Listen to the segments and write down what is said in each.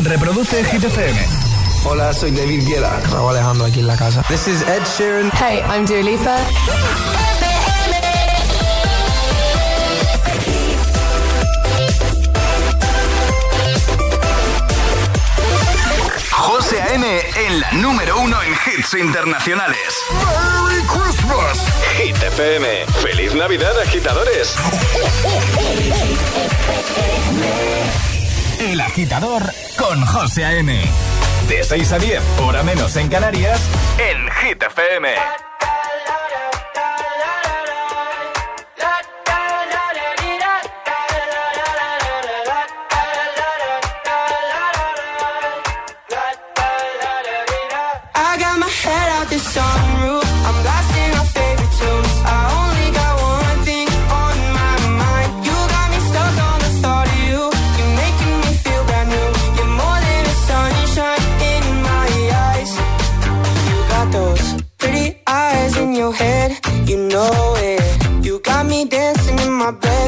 Reproduce Hit FM. Hola, soy David Guetta. Raúl Alejandro aquí en la casa. This is Ed Sheeran. Hey, I'm Dua Lipa. José A.M. en la número uno en hits internacionales. ¡Merry Christmas! Hit FM. ¡Feliz Navidad, agitadores! El agitador con José A.M. De 6 a 10, hora menos en Canarias, en Hit FM. Sunroof.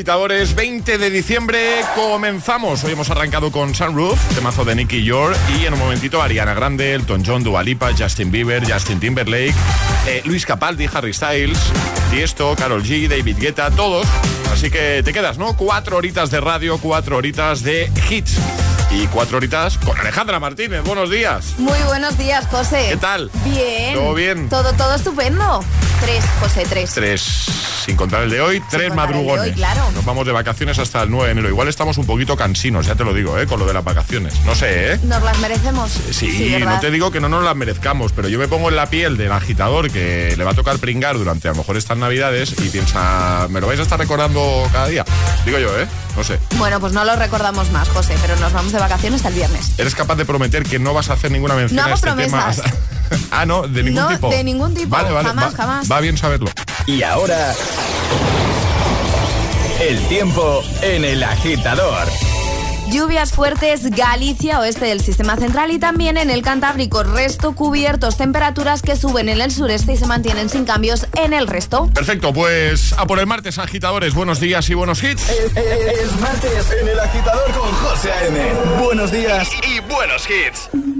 Agitadores. 20 de diciembre comenzamos. Hoy hemos arrancado con Sunroof, temazo de Nicky York. Y en un momentito Ariana Grande, Elton John, Dua Lipa, Justin Bieber, Justin Timberlake, eh, Luis Capaldi, Harry Styles, Tiesto, Carol G, David Guetta, todos. Así que te quedas, ¿no? Cuatro horitas de radio, cuatro horitas de hits. Y cuatro horitas con Alejandra Martínez. Buenos días. Muy buenos días, José. ¿Qué tal? Bien. ¿Todo bien? Todo, todo estupendo. Tres, José, tres. Tres, sin contar el de hoy, tres contar el de madrugones. hoy, claro. Nos vamos de vacaciones hasta el 9 de enero. Igual estamos un poquito cansinos, ya te lo digo, ¿eh? Con lo de las vacaciones. No sé, ¿eh? ¿Nos las merecemos? Sí, ¿verdad? no te digo que no nos las merezcamos, pero yo me pongo en la piel del agitador que le va a tocar pringar durante a lo mejor estas navidades y piensa, ¿me lo vais a estar recordando cada día? Digo yo, ¿eh? No sé. Bueno, pues no lo recordamos más, José, pero nos vamos de vacaciones hasta el viernes. ¿Eres capaz de prometer que no vas a hacer ninguna mención No a hago este promesas. tema? ah, no, de ningún No, tipo. de ningún tipo. Vale, vale, Jamás, va, jamás. Va bien saberlo. Y ahora, el tiempo en el agitador. Lluvias fuertes, Galicia, oeste del sistema central y también en el Cantábrico. Resto cubiertos, temperaturas que suben en el sureste y se mantienen sin cambios en el resto. Perfecto, pues a por el martes, agitadores. Buenos días y buenos hits. Es, es martes en el agitador con José A.M. Buenos días y, y buenos hits.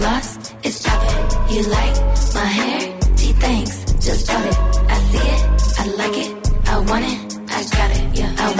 lost, it's dropping. You like my hair? Gee, thanks, just drop it. I see it, I like it, I want it, I got it, yeah. I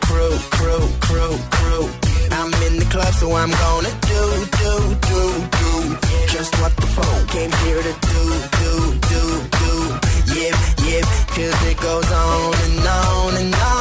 crew, crew, crew, crew. I'm in the club, so I'm gonna do, do, do, do. Just what the phone came here to do, do, do, do. Yeah, yeah, cause it goes on and on and on.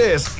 Agitadores.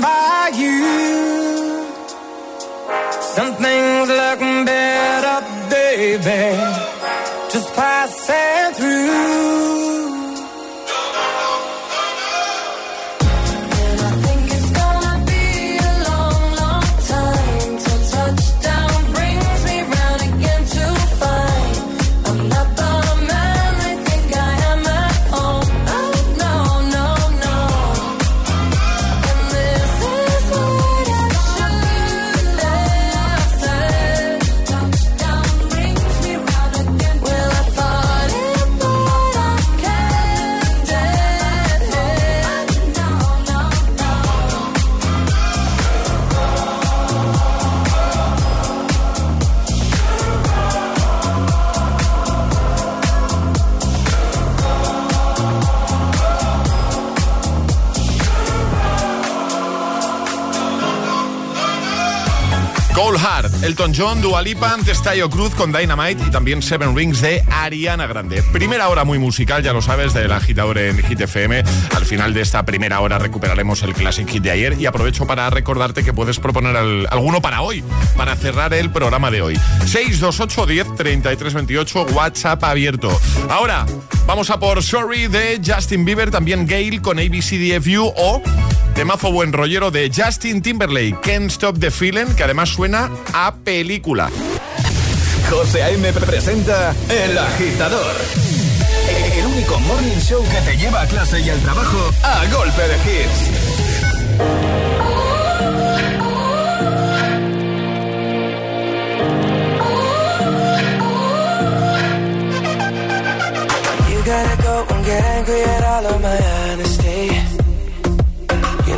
by you. Some things look better, baby. Elton John, Dualipa, antes Cruz con Dynamite y también Seven Rings de Ariana Grande. Primera hora muy musical, ya lo sabes, del agitador en Hit FM. Al final de esta primera hora recuperaremos el Classic Hit de ayer y aprovecho para recordarte que puedes proponer alguno para hoy, para cerrar el programa de hoy. 628 10 33 28, WhatsApp abierto. Ahora, vamos a por Sorry de Justin Bieber, también Gail con ABCDFU o Temazo buen rollero de Justin Timberlake, Can't Stop the Feeling, que además suena a película. José A.M. presenta El Agitador. El único morning show que te lleva a clase y al trabajo a golpe de hits. You gotta go and get angry at all of my honesty.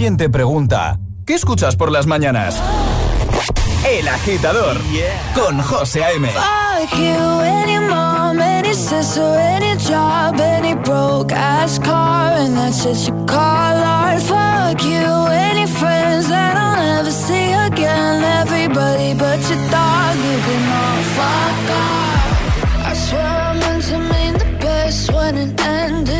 alguien te pregunta, ¿qué escuchas por las mañanas? El agitador con José A.M. Fuck you, any mom, any sister, any job, any broke ass car, and that's just you call art. Fuck you, any friends that I'll never see again. Everybody but your dog, you can all fuck off. I swear I meant to mean the best when it ended.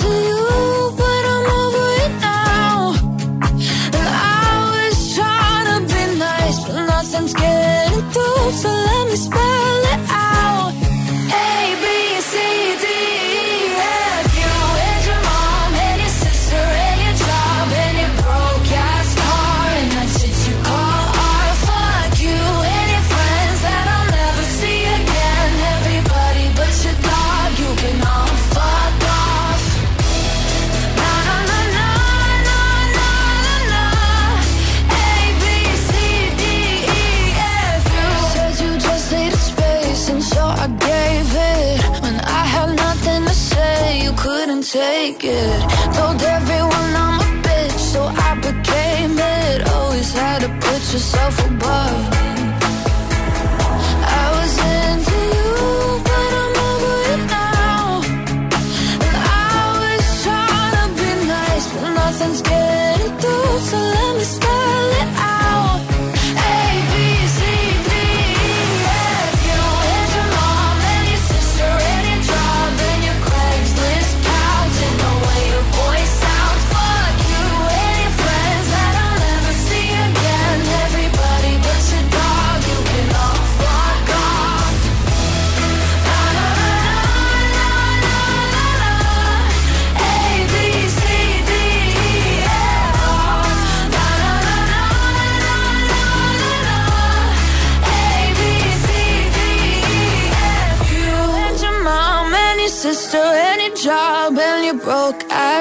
yourself above.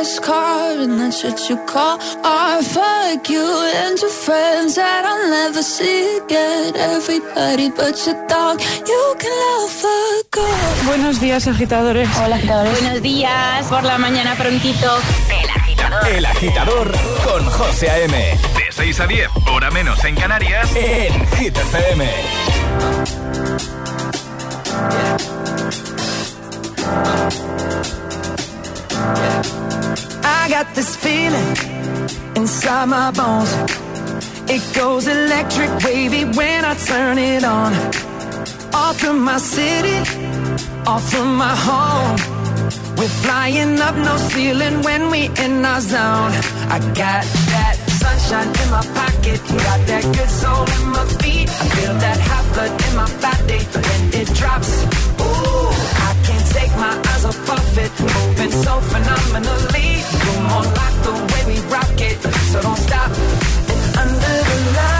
Car, and that's what you call art. Fuck you and your friends that I'll never see again. Everybody but your dog, you can love a girl. Buenos días, agitadores. Hola, agitadores. Buenos días, por la mañana prontito. El agitador. El agitador con José A.M. De 6 a 10, hora menos en Canarias, en Hit FM. I got this feeling inside my bones. It goes electric wavy when I turn it on. Off from my city, off from my home. We're flying up no ceiling when we in our zone. I got that sunshine in my pocket, got that good soul in my feet. I feel that hot blood in my body when it drops. Ooh, my eyes of it, moving so phenomenally. You're more like the way we rock it, so don't stop. And under the lights,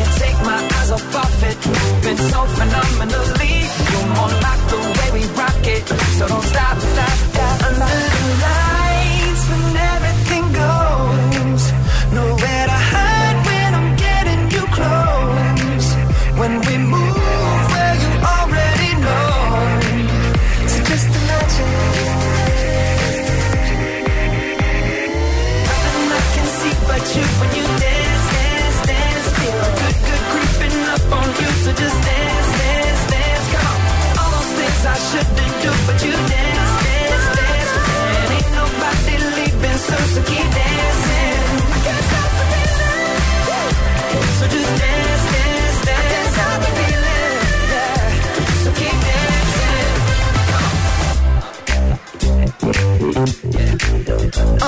can't take my eyes off of it, moving so phenomenally. You're more like the way we rock it, so don't stop, stop, stop. Under the lights,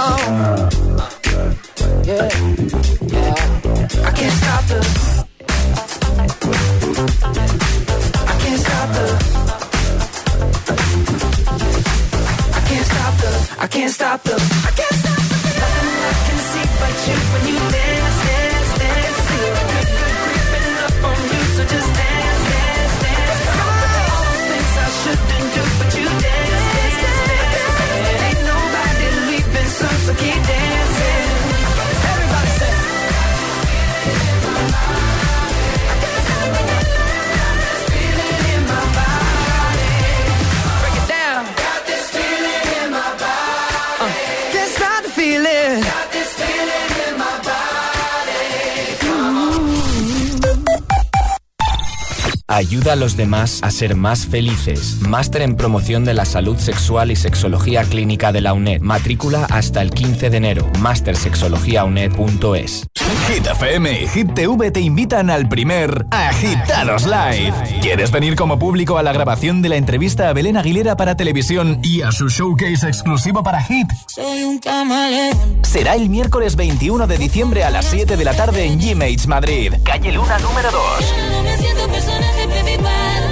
I can't stop the. I can't stop the. I can't the. Nothing I can see but you when you Ayuda a los demás a ser más felices. Máster en promoción de la salud sexual y sexología clínica de la UNED. Matrícula hasta el 15 de enero. mastersexologiauned.es. Hit FM y Hit TV te invitan al primer Agitados Live. ¿Quieres venir como público a la grabación de la entrevista a Belén Aguilera para televisión y a su showcase exclusivo para Hit? Soy un camaleón. Será el miércoles 21 de diciembre a las 7 de la tarde en G-Mates Madrid. Calle Luna número 2. No me siento personaje principal.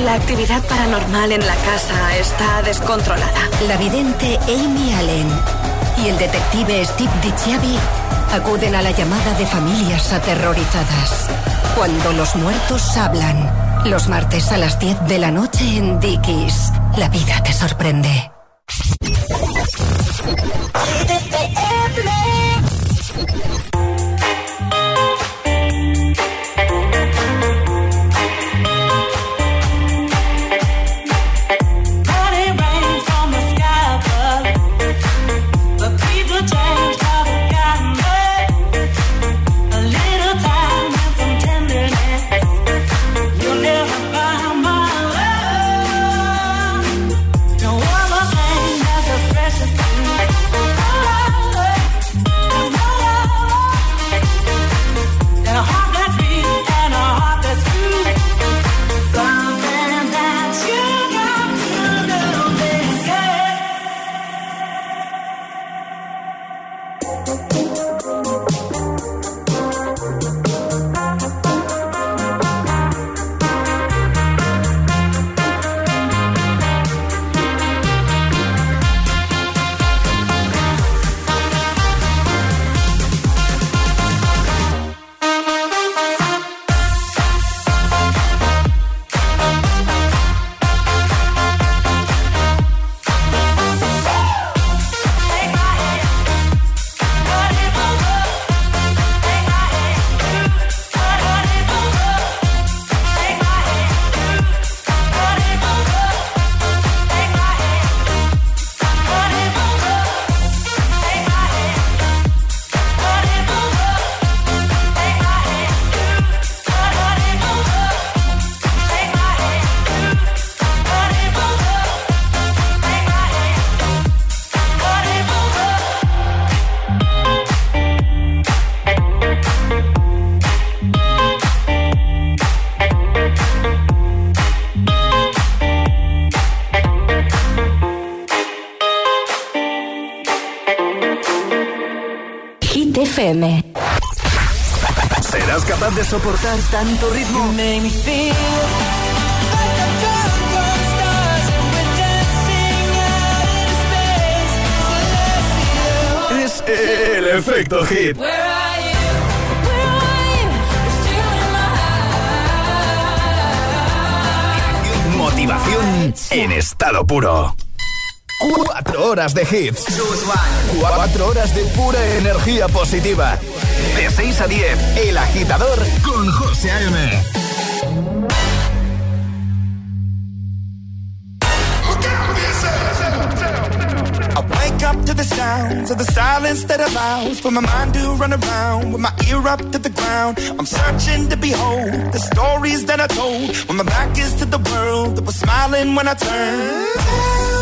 La actividad paranormal en la casa está descontrolada. La vidente Amy Allen y el detective Steve DiChiavi acuden a la llamada de familias aterrorizadas. Cuando los muertos hablan. Los martes a las 10 de la noche en Dickies. La vida te sorprende. ¿Serás capaz de soportar tanto ritmo? Es el efecto hit. Motivación en estado puro. Cuatro horas de hits. Cuatro horas de pura energía positiva. De 6 a 10, El Agitador con José A.M. To the sounds of the silence that allows for my mind to run around with my ear up to the ground. I'm searching to behold the stories that I told when my back is to the world that was smiling when I turned.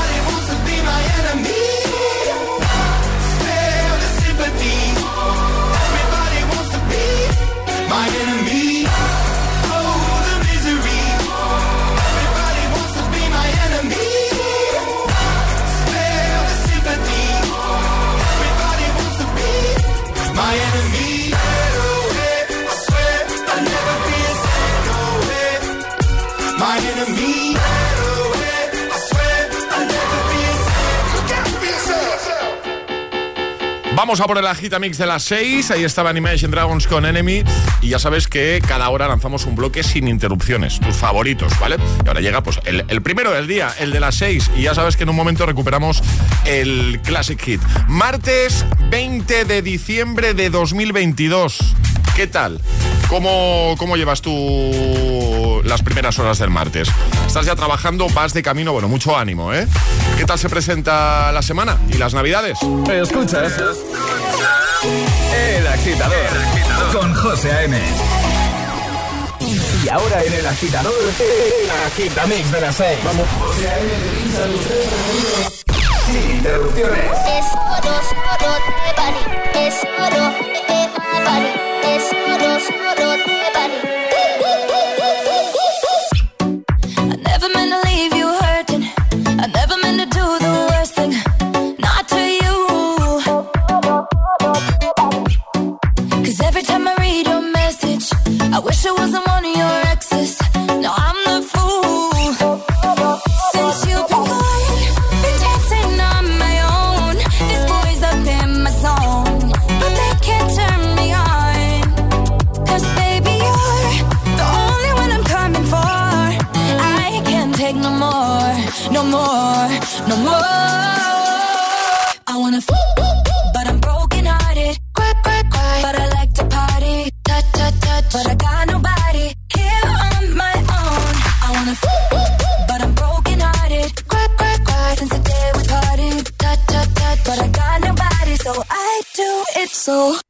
Vamos a por el agita mix de las 6. Ahí estaba Animation Dragons con Enemy. Y ya sabes que cada hora lanzamos un bloque sin interrupciones. Tus favoritos, ¿vale? Y ahora llega pues el, primero del día, el de las 6. Y ya sabes que en un momento recuperamos el Classic Hit. Martes 20 de diciembre de 2022. ¿Qué tal? ¿Cómo, ¿Cómo llevas tú las primeras horas del martes? ¿Estás ya trabajando? ¿Vas de camino? Bueno, mucho ánimo, ¿eh? ¿Qué tal se presenta la semana y las navidades? Escuchas El Agitador con José A.M. Y ahora en El Agitador, el Agitamix de las 6. Vamos. José A.M. Sin interrupciones. Es oro, oro de Bali. Es oro de Bali. Es oro, oro de Bali. Wish wasn't one of your so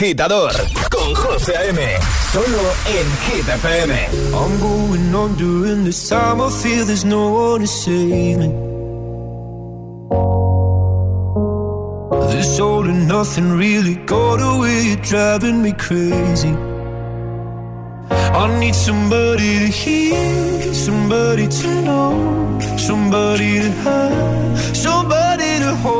agitador con José A.M. Solo en Hit FM. I'm going on during this time. I feel there's no one to save me. This all and nothing really got away. You're driving me crazy. I need somebody to hear, somebody to know, somebody to have, somebody to hold.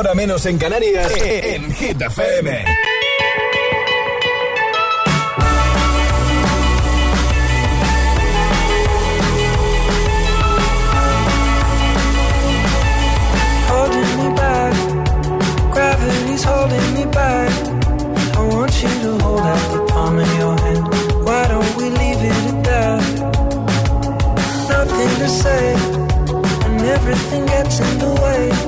6 a 10, ahora menos en Canarias, en Hit FM. holding me back. Gravity's holding me back. I want you to hold out the palm of your hand. Why don't we leave it at that? Nothing to say, and everything gets in the way.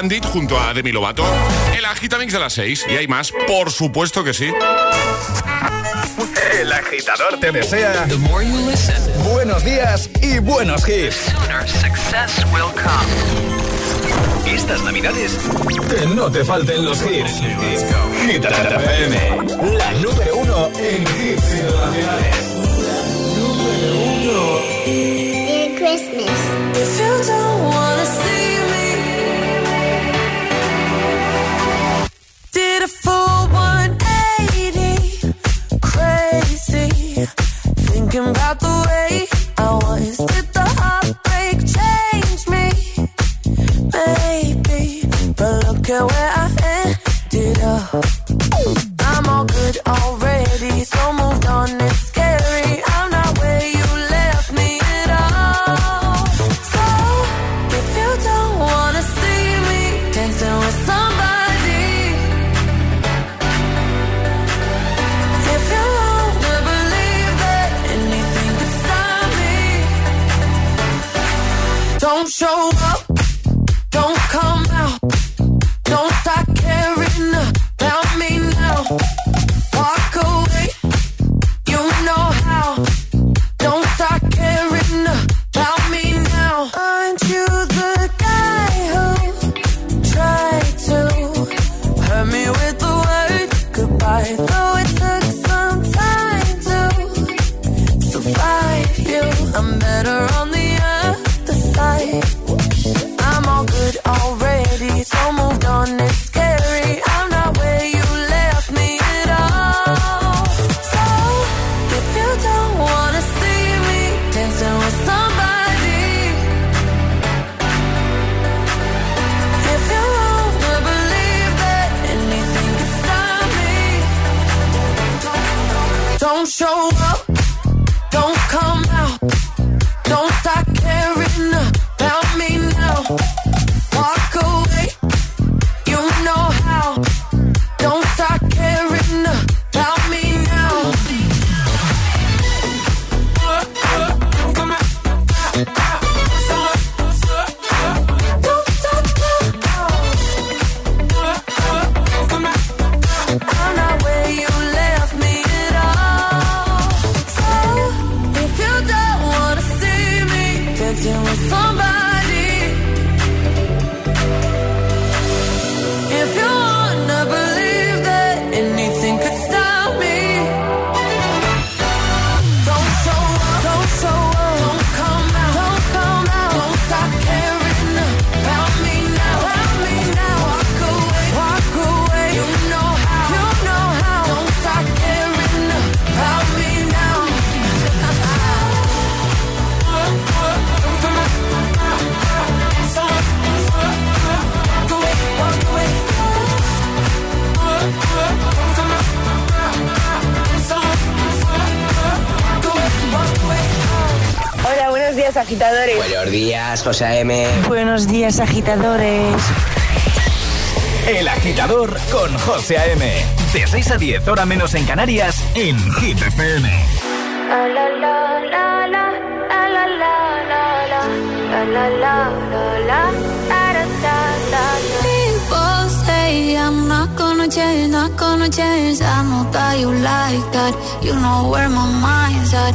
Bandit junto a Demi Lovato. El Agitamix de las 6. Y hay más, por supuesto que sí. El agitador te desea buenos días y buenos hits. Estas navidades que no te falten los hits. Hit FM, la número uno en hits internacionales. Número uno. Merry Christmas. Días, José A.M. Buenos días, agitadores. El agitador con José A.M. De 6 a 10, hora menos en Canarias, en Hit FM. People say I'm not gonna change, not gonna change. I know that you like that. You know where my mind's at.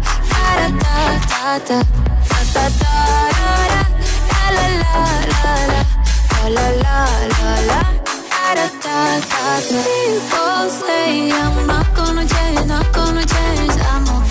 People say I'm not gonna change, not gonna change. I know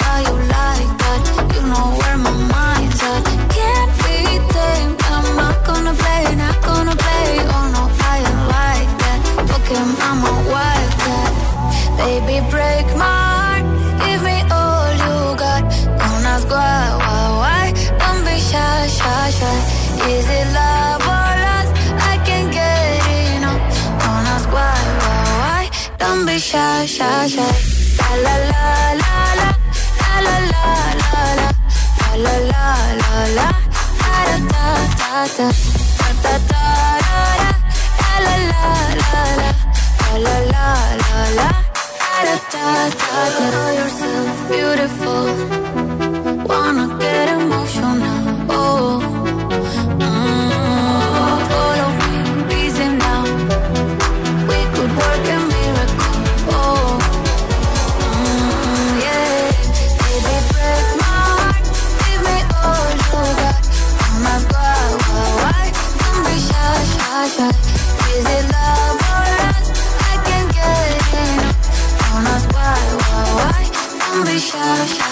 shy, shy, shy. La la la la la, la la la la, la la la la, la da da da da, da da da da, la la la la la, la la la la, la da da da da. Call yourself beautiful, wanna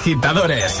agitadores.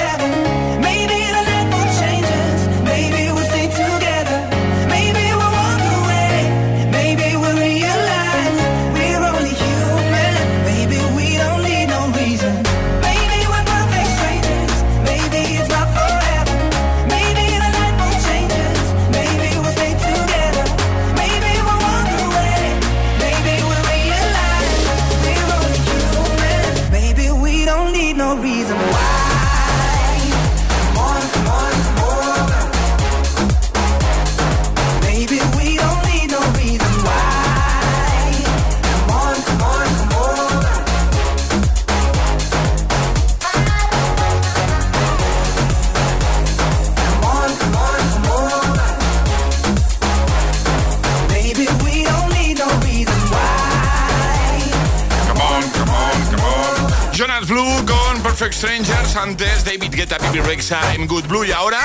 Perfect Strangers. Antes David Guetta, Bibi Rexa, I'm Good Blue. Y ahora.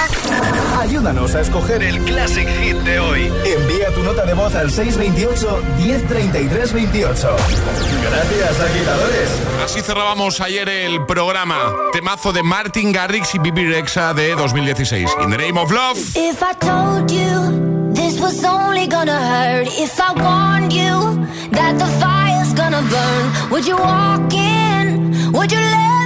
Ayúdanos a escoger el Classic Hit de hoy. Envía tu nota de voz al 628 1033 28. Gracias, agitadores. Así cerrábamos ayer el programa. Temazo de Martin Garrix y Bibi Rexa de 2016. In the name of love. If I told you this was only gonna hurt, if I warned you that the fire's gonna burn, would you walk in? Would you let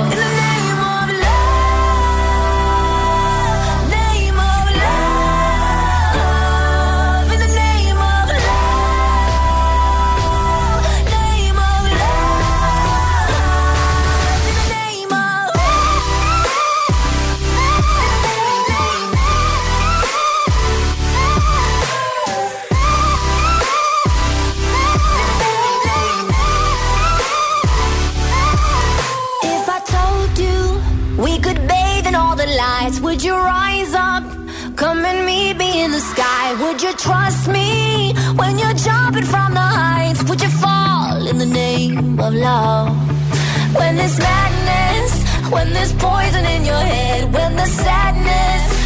Sky. Would you trust me when you're jumping from the heights? Would you fall in the name of love? When there's madness, when there's poison in your head, when the sadness